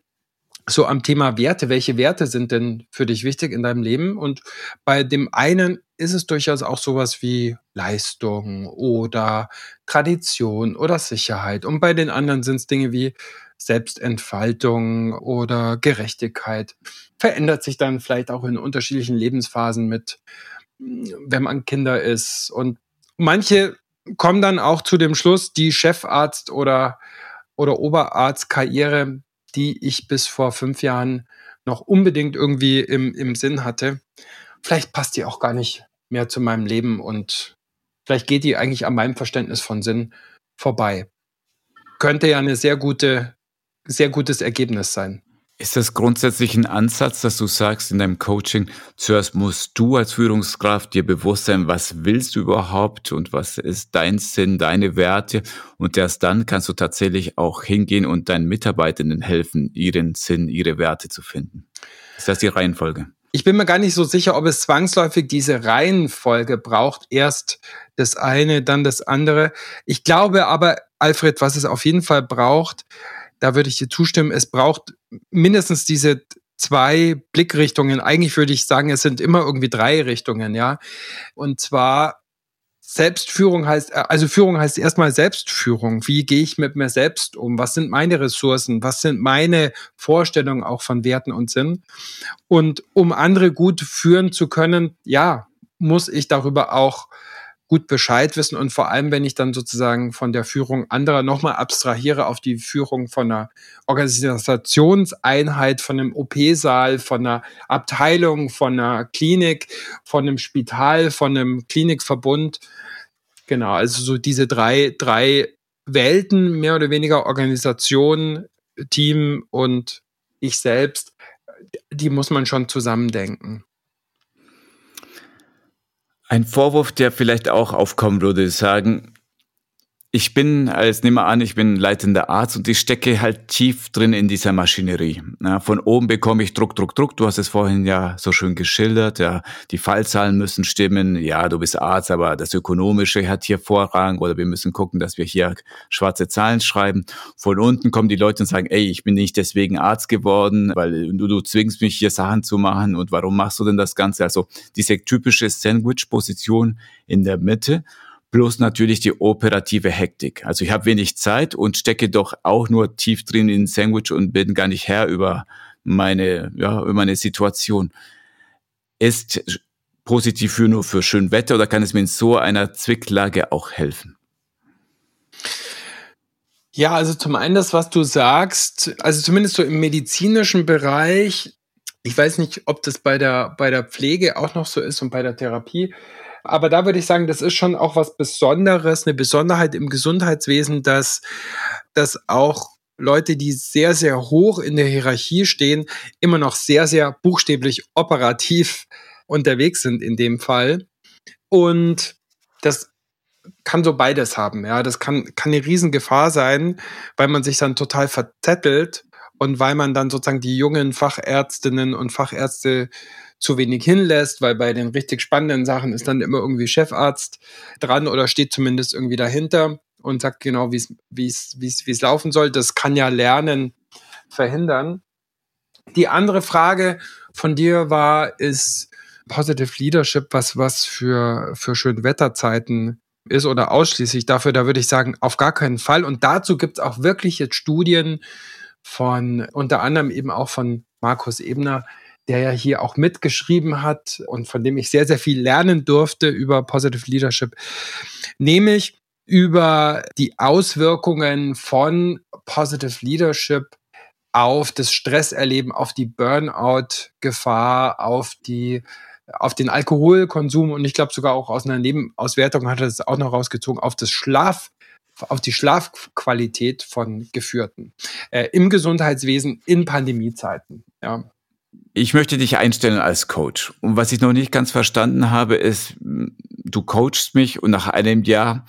so am Thema Werte. Welche Werte sind denn für dich wichtig in deinem Leben? Und bei dem einen ist es durchaus auch sowas wie Leistung oder Tradition oder Sicherheit. Und bei den anderen sind es Dinge wie Selbstentfaltung oder Gerechtigkeit. Verändert sich dann vielleicht auch in unterschiedlichen Lebensphasen mit, wenn man Kinder ist. Und manche kommen dann auch zu dem Schluss, die Chefarzt oder, oder Oberarztkarriere die ich bis vor fünf Jahren noch unbedingt irgendwie im, im Sinn hatte. Vielleicht passt die auch gar nicht mehr zu meinem Leben und vielleicht geht die eigentlich an meinem Verständnis von Sinn vorbei. Könnte ja eine sehr gute, sehr gutes Ergebnis sein. Ist das grundsätzlich ein Ansatz, dass du sagst in deinem Coaching, zuerst musst du als Führungskraft dir bewusst sein, was willst du überhaupt und was ist dein Sinn, deine Werte und erst dann kannst du tatsächlich auch hingehen und deinen Mitarbeitenden helfen, ihren Sinn, ihre Werte zu finden. Ist das die Reihenfolge? Ich bin mir gar nicht so sicher, ob es zwangsläufig diese Reihenfolge braucht. Erst das eine, dann das andere. Ich glaube aber, Alfred, was es auf jeden Fall braucht, da würde ich dir zustimmen, es braucht mindestens diese zwei Blickrichtungen. Eigentlich würde ich sagen, es sind immer irgendwie drei Richtungen, ja. Und zwar Selbstführung heißt, äh, also Führung heißt erstmal Selbstführung. Wie gehe ich mit mir selbst um? Was sind meine Ressourcen? Was sind meine Vorstellungen auch von Werten und Sinn? Und um andere gut führen zu können, ja, muss ich darüber auch gut Bescheid wissen und vor allem, wenn ich dann sozusagen von der Führung anderer nochmal abstrahiere auf die Führung von einer Organisationseinheit, von einem OP-Saal, von einer Abteilung, von einer Klinik, von einem Spital, von einem Klinikverbund. Genau, also so diese drei, drei Welten, mehr oder weniger Organisation, Team und ich selbst, die muss man schon zusammendenken. Ein Vorwurf, der vielleicht auch aufkommen würde, sagen, ich bin als, nehmen wir an, ich bin leitender Arzt und ich stecke halt tief drin in dieser Maschinerie. Ja, von oben bekomme ich Druck, Druck, Druck. Du hast es vorhin ja so schön geschildert. Ja, die Fallzahlen müssen stimmen. Ja, du bist Arzt, aber das Ökonomische hat hier Vorrang oder wir müssen gucken, dass wir hier schwarze Zahlen schreiben. Von unten kommen die Leute und sagen, ey, ich bin nicht deswegen Arzt geworden, weil du, du zwingst mich hier Sachen zu machen und warum machst du denn das Ganze? Also diese typische Sandwich-Position in der Mitte plus natürlich die operative Hektik. Also ich habe wenig Zeit und stecke doch auch nur tief drin in Sandwich und bin gar nicht Herr über meine, ja, über meine Situation. Ist positiv für nur für schön Wetter oder kann es mir in so einer Zwicklage auch helfen? Ja, also zum einen das, was du sagst, also zumindest so im medizinischen Bereich, ich weiß nicht, ob das bei der, bei der Pflege auch noch so ist und bei der Therapie, aber da würde ich sagen, das ist schon auch was Besonderes, eine Besonderheit im Gesundheitswesen, dass, dass auch Leute, die sehr, sehr hoch in der Hierarchie stehen, immer noch sehr, sehr buchstäblich operativ unterwegs sind in dem Fall. Und das kann so beides haben. Ja, das kann, kann eine Riesengefahr sein, weil man sich dann total verzettelt und weil man dann sozusagen die jungen Fachärztinnen und Fachärzte zu wenig hinlässt, weil bei den richtig spannenden Sachen ist dann immer irgendwie Chefarzt dran oder steht zumindest irgendwie dahinter und sagt genau, wie es wie es wie es laufen soll. Das kann ja Lernen verhindern. Die andere Frage von dir war, ist Positive Leadership was, was für, für Schönwetterzeiten ist oder ausschließlich dafür, da würde ich sagen, auf gar keinen Fall. Und dazu gibt es auch wirklich jetzt Studien von unter anderem eben auch von Markus Ebner, der ja hier auch mitgeschrieben hat und von dem ich sehr, sehr viel lernen durfte über Positive Leadership, nämlich über die Auswirkungen von Positive Leadership auf das Stresserleben, auf die Burnout-Gefahr, auf die auf den Alkoholkonsum und ich glaube sogar auch aus einer Nebenauswertung hat er es auch noch rausgezogen, auf das Schlaf, auf die Schlafqualität von Geführten äh, im Gesundheitswesen in Pandemiezeiten. Ja. Ich möchte dich einstellen als Coach. Und was ich noch nicht ganz verstanden habe, ist, du coachst mich und nach einem Jahr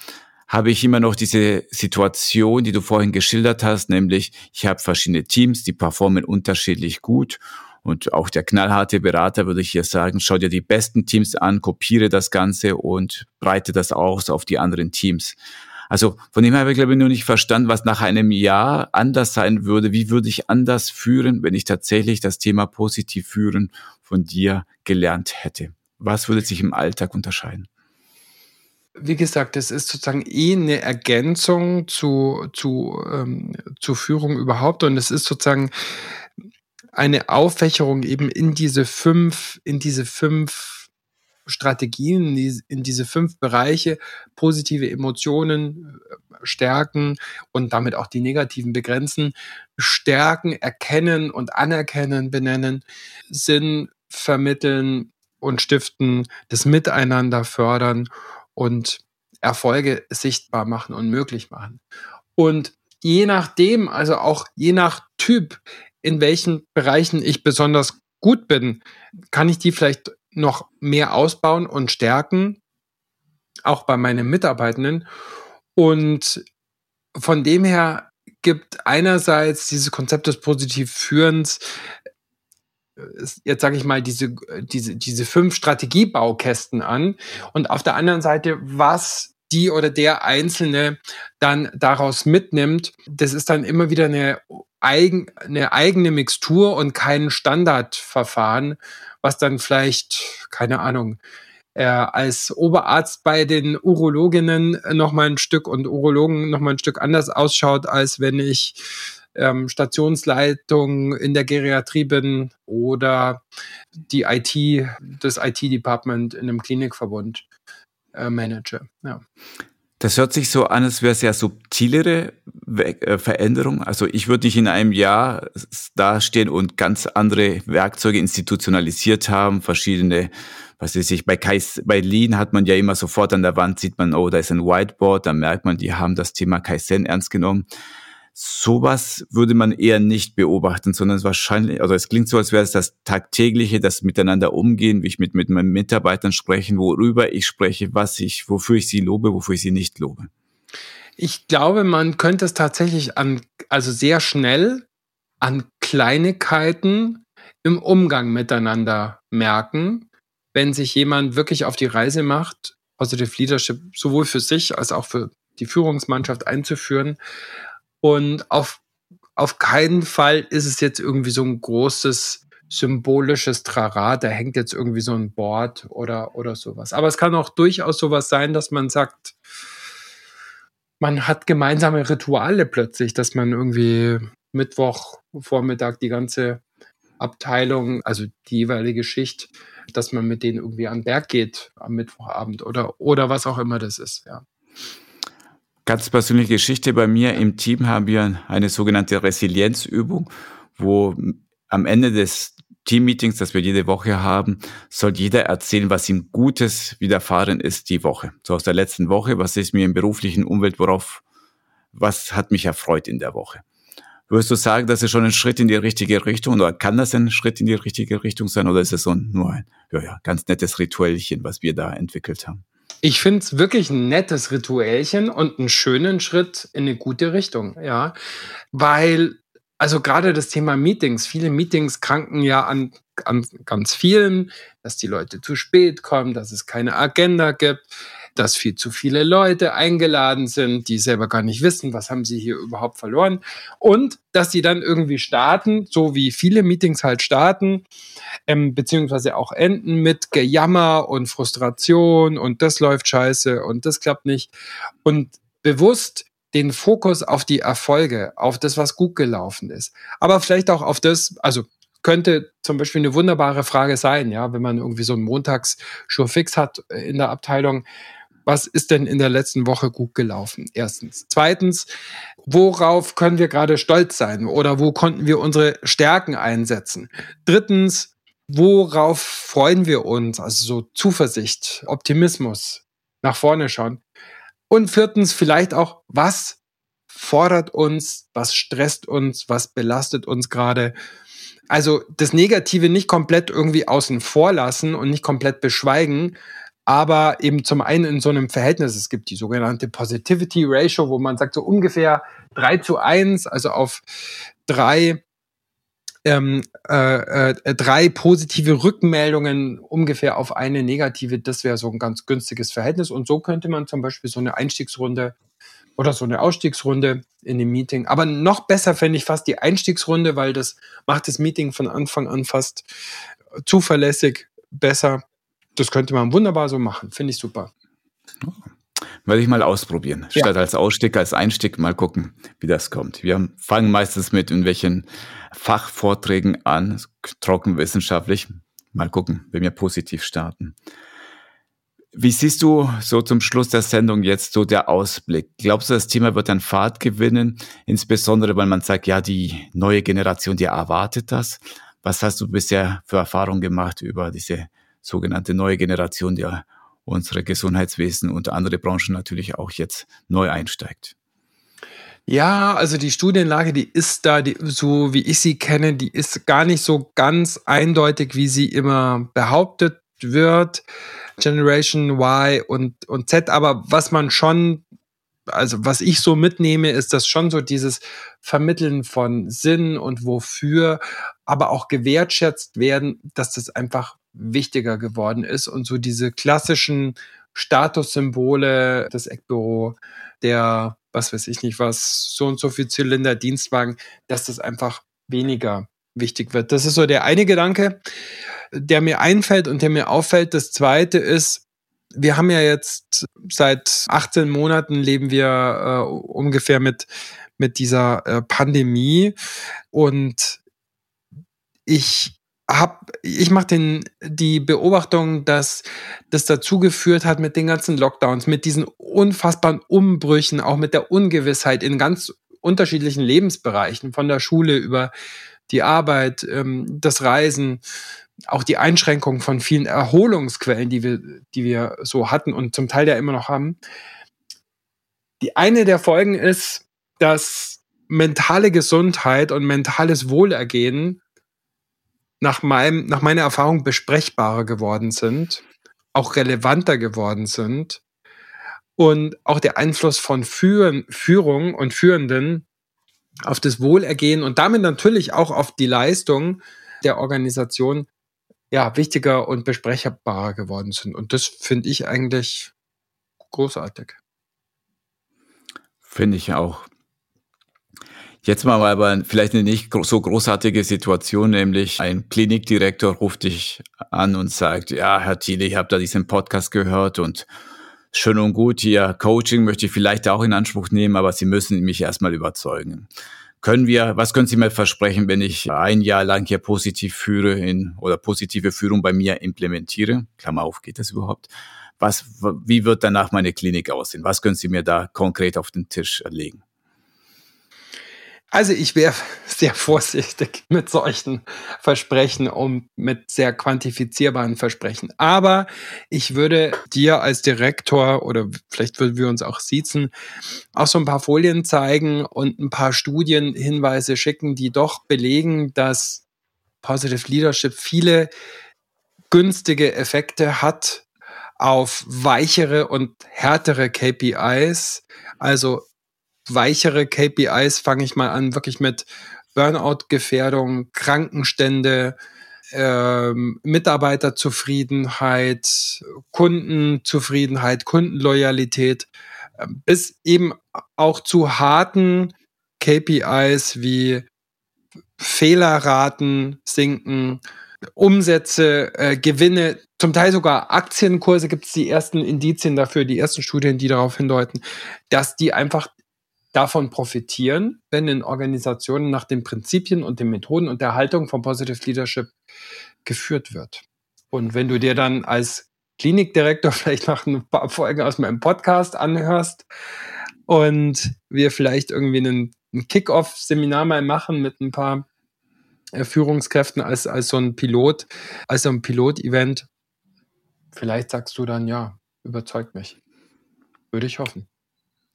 habe ich immer noch diese Situation, die du vorhin geschildert hast, nämlich ich habe verschiedene Teams, die performen unterschiedlich gut und auch der knallharte Berater würde ich hier sagen, schau dir die besten Teams an, kopiere das Ganze und breite das aus auf die anderen Teams. Also von dem her habe ich glaube ich nur nicht verstanden, was nach einem Jahr anders sein würde. Wie würde ich anders führen, wenn ich tatsächlich das Thema positiv führen von dir gelernt hätte? Was würde sich im Alltag unterscheiden? wie gesagt, es ist sozusagen eh eine Ergänzung zu, zu, ähm, zu Führung überhaupt und es ist sozusagen eine Auffächerung eben in diese fünf, in diese fünf Strategien, in diese fünf Bereiche, positive Emotionen äh, stärken und damit auch die negativen begrenzen, stärken, erkennen und anerkennen, benennen, Sinn vermitteln und stiften, das Miteinander fördern und Erfolge sichtbar machen und möglich machen. Und je nachdem, also auch je nach Typ, in welchen Bereichen ich besonders gut bin, kann ich die vielleicht noch mehr ausbauen und stärken, auch bei meinen Mitarbeitenden. Und von dem her gibt einerseits dieses Konzept des Positivführens jetzt sage ich mal, diese, diese, diese fünf Strategiebaukästen an und auf der anderen Seite, was die oder der Einzelne dann daraus mitnimmt, das ist dann immer wieder eine, eigen, eine eigene Mixtur und kein Standardverfahren, was dann vielleicht, keine Ahnung, äh, als Oberarzt bei den Urologinnen noch mal ein Stück und Urologen noch mal ein Stück anders ausschaut, als wenn ich ähm, Stationsleitung in der Geriatrie bin oder die IT, das IT-Department in einem Klinikverbund äh, manage. Ja. Das hört sich so an, als wäre es ja subtilere äh, Veränderung. Also ich würde nicht in einem Jahr dastehen und ganz andere Werkzeuge institutionalisiert haben, verschiedene, was weiß ich, bei, Kais, bei Lean hat man ja immer sofort an der Wand, sieht man, oh, da ist ein Whiteboard, da merkt man, die haben das Thema Kaizen ernst genommen. Sowas würde man eher nicht beobachten, sondern es wahrscheinlich, also es klingt so, als wäre es das tagtägliche, das Miteinander umgehen, wie ich mit, mit meinen Mitarbeitern sprechen, worüber ich spreche, was ich, wofür ich sie lobe, wofür ich sie nicht lobe. Ich glaube, man könnte es tatsächlich an, also sehr schnell an Kleinigkeiten im Umgang miteinander merken, wenn sich jemand wirklich auf die Reise macht, Positive Leadership sowohl für sich als auch für die Führungsmannschaft einzuführen und auf, auf keinen Fall ist es jetzt irgendwie so ein großes symbolisches Trara, da hängt jetzt irgendwie so ein Board oder, oder sowas. Aber es kann auch durchaus sowas sein, dass man sagt, man hat gemeinsame Rituale plötzlich, dass man irgendwie Mittwoch Vormittag die ganze Abteilung, also die jeweilige Schicht, dass man mit denen irgendwie an Berg geht am Mittwochabend oder, oder was auch immer das ist, ja. Ganz persönliche Geschichte. Bei mir im Team haben wir eine sogenannte Resilienzübung, wo am Ende des Teammeetings, das wir jede Woche haben, soll jeder erzählen, was ihm Gutes widerfahren ist die Woche. So aus der letzten Woche, was ist mir im beruflichen Umwelt, worauf, was hat mich erfreut in der Woche? Würdest du sagen, das ist schon ein Schritt in die richtige Richtung oder kann das ein Schritt in die richtige Richtung sein oder ist es so nur ein ja, ja, ganz nettes Rituellchen, was wir da entwickelt haben? Ich finde es wirklich ein nettes Rituellchen und einen schönen Schritt in eine gute Richtung, ja. Weil, also gerade das Thema Meetings, viele Meetings kranken ja an, an ganz vielen, dass die Leute zu spät kommen, dass es keine Agenda gibt dass viel zu viele Leute eingeladen sind, die selber gar nicht wissen, was haben sie hier überhaupt verloren. Und dass sie dann irgendwie starten, so wie viele Meetings halt starten, ähm, beziehungsweise auch enden mit Gejammer und Frustration und das läuft scheiße und das klappt nicht. Und bewusst den Fokus auf die Erfolge, auf das, was gut gelaufen ist. Aber vielleicht auch auf das, also könnte zum Beispiel eine wunderbare Frage sein, ja, wenn man irgendwie so einen montags fix hat in der Abteilung. Was ist denn in der letzten Woche gut gelaufen? Erstens. Zweitens, worauf können wir gerade stolz sein oder wo konnten wir unsere Stärken einsetzen? Drittens, worauf freuen wir uns? Also so Zuversicht, Optimismus, nach vorne schauen. Und viertens, vielleicht auch, was fordert uns, was stresst uns, was belastet uns gerade? Also das Negative nicht komplett irgendwie außen vor lassen und nicht komplett beschweigen, aber eben zum einen in so einem Verhältnis, es gibt die sogenannte Positivity Ratio, wo man sagt, so ungefähr drei zu eins, also auf drei ähm, äh, äh, drei positive Rückmeldungen ungefähr auf eine negative, das wäre so ein ganz günstiges Verhältnis. Und so könnte man zum Beispiel so eine Einstiegsrunde oder so eine Ausstiegsrunde in dem Meeting. Aber noch besser fände ich fast die Einstiegsrunde, weil das macht das Meeting von Anfang an fast zuverlässig besser. Das könnte man wunderbar so machen. Finde ich super. Oh. Werde ich mal ausprobieren. Ja. Statt als Ausstieg, als Einstieg mal gucken, wie das kommt. Wir fangen meistens mit irgendwelchen Fachvorträgen an, trockenwissenschaftlich. Mal gucken, wenn wir positiv starten. Wie siehst du so zum Schluss der Sendung jetzt so der Ausblick? Glaubst du, das Thema wird an Fahrt gewinnen? Insbesondere, weil man sagt, ja, die neue Generation, die erwartet das. Was hast du bisher für Erfahrungen gemacht über diese sogenannte neue Generation, die unsere Gesundheitswesen und andere Branchen natürlich auch jetzt neu einsteigt? Ja, also die Studienlage, die ist da, die, so wie ich sie kenne, die ist gar nicht so ganz eindeutig, wie sie immer behauptet wird. Generation Y und, und Z, aber was man schon, also was ich so mitnehme, ist das schon so dieses Vermitteln von Sinn und wofür, aber auch gewertschätzt werden, dass das einfach wichtiger geworden ist und so diese klassischen Statussymbole des Eckbüro, der, was weiß ich nicht was, so und so viel Zylinder, Dienstwagen, dass das einfach weniger wichtig wird. Das ist so der eine Gedanke der mir einfällt und der mir auffällt. Das zweite ist, wir haben ja jetzt seit 18 Monaten leben wir äh, ungefähr mit, mit dieser äh, Pandemie und ich hab, ich mache den die Beobachtung, dass das dazu geführt hat mit den ganzen Lockdowns, mit diesen unfassbaren Umbrüchen, auch mit der Ungewissheit in ganz unterschiedlichen Lebensbereichen, von der Schule über die Arbeit, ähm, das Reisen, auch die Einschränkung von vielen Erholungsquellen, die wir, die wir so hatten und zum Teil ja immer noch haben. Die eine der Folgen ist, dass mentale Gesundheit und mentales Wohlergehen nach, meinem, nach meiner Erfahrung besprechbarer geworden sind, auch relevanter geworden sind und auch der Einfluss von Führen, Führung und Führenden auf das Wohlergehen und damit natürlich auch auf die Leistung der Organisation ja, wichtiger und besprechbarer geworden sind. Und das finde ich eigentlich großartig. Finde ich auch. Jetzt mal aber vielleicht eine nicht so großartige Situation, nämlich ein Klinikdirektor ruft dich an und sagt, ja, Herr Thiele, ich habe da diesen Podcast gehört und schön und gut, Ihr Coaching möchte ich vielleicht auch in Anspruch nehmen, aber Sie müssen mich erstmal überzeugen. Können wir, was können Sie mir versprechen, wenn ich ein Jahr lang hier positiv führe in, oder positive Führung bei mir implementiere? Klammer auf, geht das überhaupt? Was, wie wird danach meine Klinik aussehen? Was können Sie mir da konkret auf den Tisch legen? Also ich wäre sehr vorsichtig mit solchen Versprechen und mit sehr quantifizierbaren Versprechen. Aber ich würde dir als Direktor oder vielleicht würden wir uns auch siezen, auch so ein paar Folien zeigen und ein paar Studienhinweise schicken, die doch belegen, dass Positive Leadership viele günstige Effekte hat auf weichere und härtere KPIs, also weichere KPIs fange ich mal an, wirklich mit Burnout-Gefährdung, Krankenstände, ähm, Mitarbeiterzufriedenheit, Kundenzufriedenheit, Kundenloyalität, äh, bis eben auch zu harten KPIs wie Fehlerraten sinken, Umsätze, äh, Gewinne, zum Teil sogar Aktienkurse gibt es die ersten Indizien dafür, die ersten Studien, die darauf hindeuten, dass die einfach davon profitieren, wenn in Organisationen nach den Prinzipien und den Methoden und der Haltung von Positive Leadership geführt wird. Und wenn du dir dann als Klinikdirektor vielleicht noch ein paar Folgen aus meinem Podcast anhörst und wir vielleicht irgendwie einen, ein Kick-Off-Seminar mal machen mit ein paar äh, Führungskräften als, als so ein Pilot, als so ein Pilot-Event, vielleicht sagst du dann, ja, überzeugt mich. Würde ich hoffen.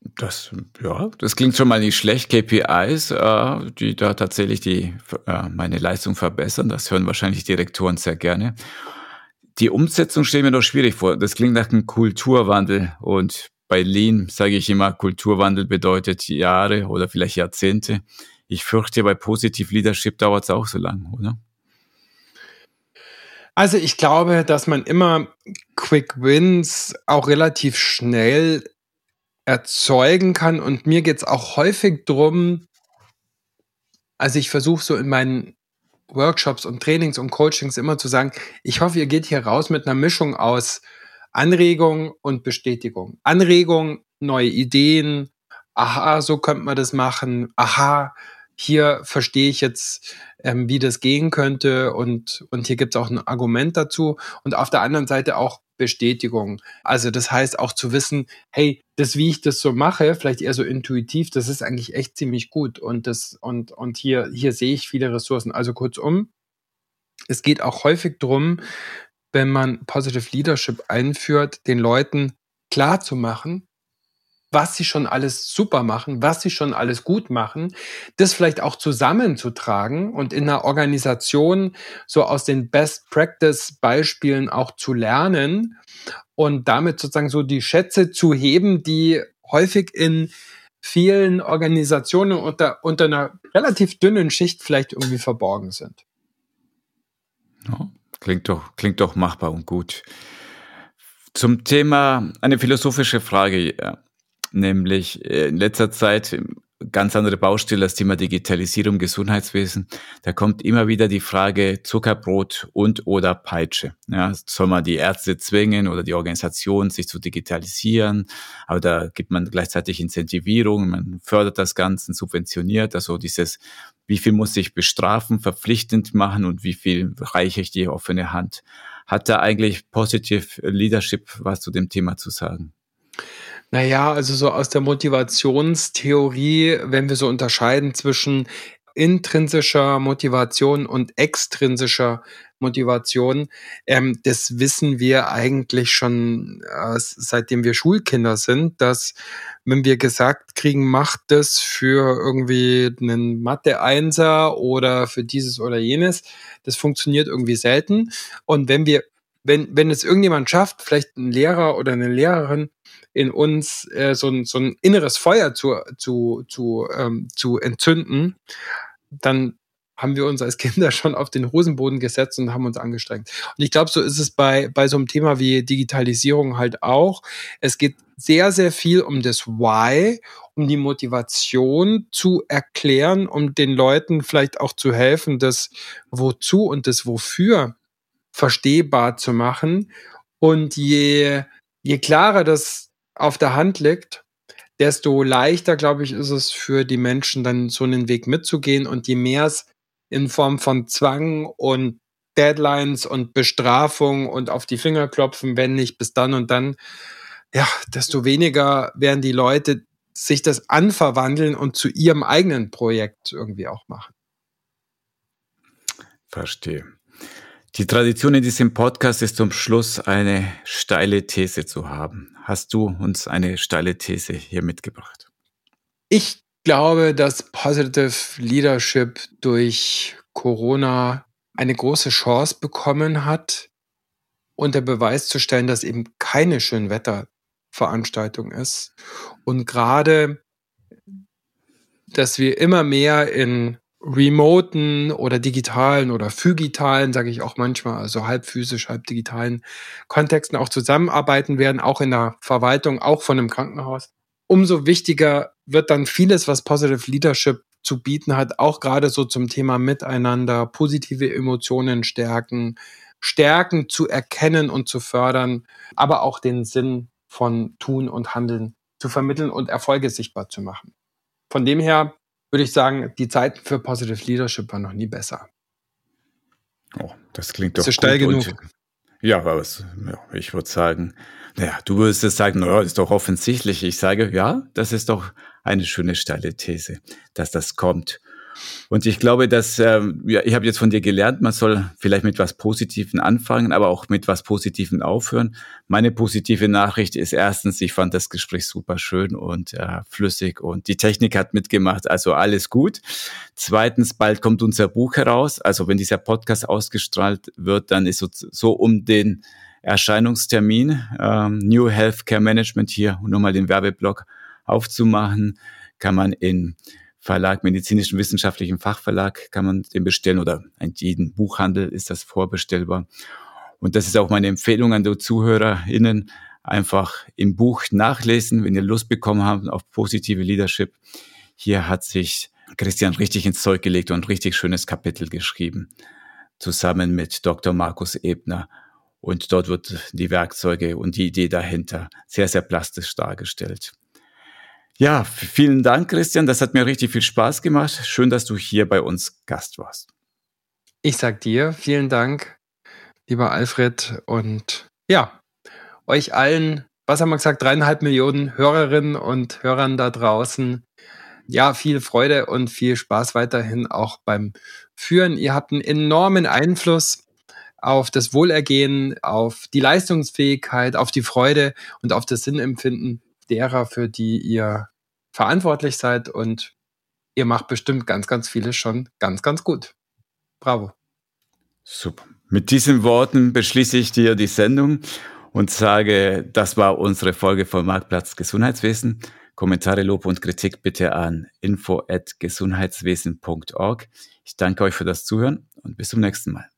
Das, ja, das klingt schon mal nicht schlecht. KPIs, äh, die da tatsächlich die, äh, meine Leistung verbessern, das hören wahrscheinlich Direktoren sehr gerne. Die Umsetzung stelle mir doch schwierig vor. Das klingt nach einem Kulturwandel und bei Lean sage ich immer, Kulturwandel bedeutet Jahre oder vielleicht Jahrzehnte. Ich fürchte, bei Positive Leadership dauert es auch so lang, oder? Also ich glaube, dass man immer Quick Wins auch relativ schnell erzeugen kann. Und mir geht es auch häufig drum, also ich versuche so in meinen Workshops und Trainings und Coachings immer zu sagen, ich hoffe, ihr geht hier raus mit einer Mischung aus Anregung und Bestätigung. Anregung, neue Ideen, aha, so könnte man das machen, aha, hier verstehe ich jetzt, ähm, wie das gehen könnte und, und hier gibt es auch ein Argument dazu. Und auf der anderen Seite auch Bestätigung. Also das heißt auch zu wissen, hey, das, wie ich das so mache, vielleicht eher so intuitiv, das ist eigentlich echt ziemlich gut. Und das, und, und hier, hier sehe ich viele Ressourcen. Also kurzum, es geht auch häufig darum, wenn man Positive Leadership einführt, den Leuten klar zu machen, was sie schon alles super machen, was sie schon alles gut machen, das vielleicht auch zusammenzutragen und in einer Organisation so aus den Best Practice Beispielen auch zu lernen und damit sozusagen so die Schätze zu heben, die häufig in vielen Organisationen unter, unter einer relativ dünnen Schicht vielleicht irgendwie verborgen sind. Ja, klingt doch, klingt doch machbar und gut. Zum Thema eine philosophische Frage nämlich äh, in letzter Zeit ganz andere Baustelle, das Thema Digitalisierung Gesundheitswesen. Da kommt immer wieder die Frage Zuckerbrot und oder Peitsche. Ja, soll man die Ärzte zwingen oder die Organisation, sich zu digitalisieren? Aber da gibt man gleichzeitig Incentivierung, man fördert das Ganze, subventioniert. Also dieses, wie viel muss ich bestrafen, verpflichtend machen und wie viel reiche ich die offene Hand? Hat da eigentlich Positive Leadership was zu dem Thema zu sagen? Naja, also so aus der Motivationstheorie, wenn wir so unterscheiden zwischen intrinsischer Motivation und extrinsischer Motivation, ähm, das wissen wir eigentlich schon, äh, seitdem wir Schulkinder sind, dass wenn wir gesagt kriegen, macht das für irgendwie einen Mathe-Einser oder für dieses oder jenes, das funktioniert irgendwie selten. Und wenn wir wenn, wenn es irgendjemand schafft, vielleicht ein Lehrer oder eine Lehrerin, in uns äh, so, ein, so ein inneres Feuer zu, zu, zu, ähm, zu entzünden, dann haben wir uns als Kinder schon auf den Hosenboden gesetzt und haben uns angestrengt. Und ich glaube, so ist es bei, bei so einem Thema wie Digitalisierung halt auch. Es geht sehr, sehr viel um das Why, um die Motivation zu erklären, um den Leuten vielleicht auch zu helfen, das Wozu und das Wofür verstehbar zu machen. Und je, je klarer das auf der Hand liegt, desto leichter, glaube ich, ist es für die Menschen dann so einen Weg mitzugehen und je mehr es in Form von Zwang und Deadlines und Bestrafung und auf die Finger klopfen, wenn nicht bis dann und dann, ja, desto weniger werden die Leute sich das anverwandeln und zu ihrem eigenen Projekt irgendwie auch machen. Verstehe. Die Tradition in diesem Podcast ist zum Schluss eine steile These zu haben. Hast du uns eine steile These hier mitgebracht? Ich glaube, dass Positive Leadership durch Corona eine große Chance bekommen hat, unter Beweis zu stellen, dass eben keine Schönwetterveranstaltung ist. Und gerade, dass wir immer mehr in remoten oder digitalen oder phygitalen, sage ich auch manchmal, also halb physisch, halb digitalen Kontexten auch zusammenarbeiten werden, auch in der Verwaltung, auch von einem Krankenhaus. Umso wichtiger wird dann vieles, was Positive Leadership zu bieten hat, auch gerade so zum Thema Miteinander, positive Emotionen stärken, Stärken zu erkennen und zu fördern, aber auch den Sinn von Tun und Handeln zu vermitteln und Erfolge sichtbar zu machen. von dem her würde ich sagen, die Zeiten für Positive Leadership waren noch nie besser. Oh, das klingt doch ist steil genug. Und, ja, aber es, ja, ich würde sagen, naja, du würdest es sagen, naja, ist doch offensichtlich. Ich sage, ja, das ist doch eine schöne steile These, dass das kommt. Und ich glaube, dass, ähm, ja, ich habe jetzt von dir gelernt, man soll vielleicht mit was Positiven anfangen, aber auch mit was Positiven aufhören. Meine positive Nachricht ist erstens, ich fand das Gespräch super schön und äh, flüssig und die Technik hat mitgemacht, also alles gut. Zweitens, bald kommt unser Buch heraus. Also wenn dieser Podcast ausgestrahlt wird, dann ist so, so um den Erscheinungstermin ähm, New Healthcare Management hier, um nur mal den Werbeblock aufzumachen, kann man in Verlag, medizinischen wissenschaftlichen Fachverlag kann man den bestellen oder in jedem Buchhandel ist das vorbestellbar. Und das ist auch meine Empfehlung an die ZuhörerInnen. Einfach im Buch nachlesen, wenn ihr Lust bekommen habt auf positive Leadership. Hier hat sich Christian richtig ins Zeug gelegt und richtig schönes Kapitel geschrieben. Zusammen mit Dr. Markus Ebner. Und dort wird die Werkzeuge und die Idee dahinter sehr, sehr plastisch dargestellt. Ja, vielen Dank, Christian. Das hat mir richtig viel Spaß gemacht. Schön, dass du hier bei uns Gast warst. Ich sag dir vielen Dank, lieber Alfred. Und ja, euch allen, was haben wir gesagt, dreieinhalb Millionen Hörerinnen und Hörern da draußen. Ja, viel Freude und viel Spaß weiterhin auch beim Führen. Ihr habt einen enormen Einfluss auf das Wohlergehen, auf die Leistungsfähigkeit, auf die Freude und auf das Sinnempfinden derer, für die ihr verantwortlich seid und ihr macht bestimmt ganz, ganz vieles schon ganz, ganz gut. Bravo. Super. Mit diesen Worten beschließe ich dir die Sendung und sage, das war unsere Folge vom Marktplatz Gesundheitswesen. Kommentare, Lob und Kritik bitte an info@gesundheitswesen.org. Ich danke euch für das Zuhören und bis zum nächsten Mal.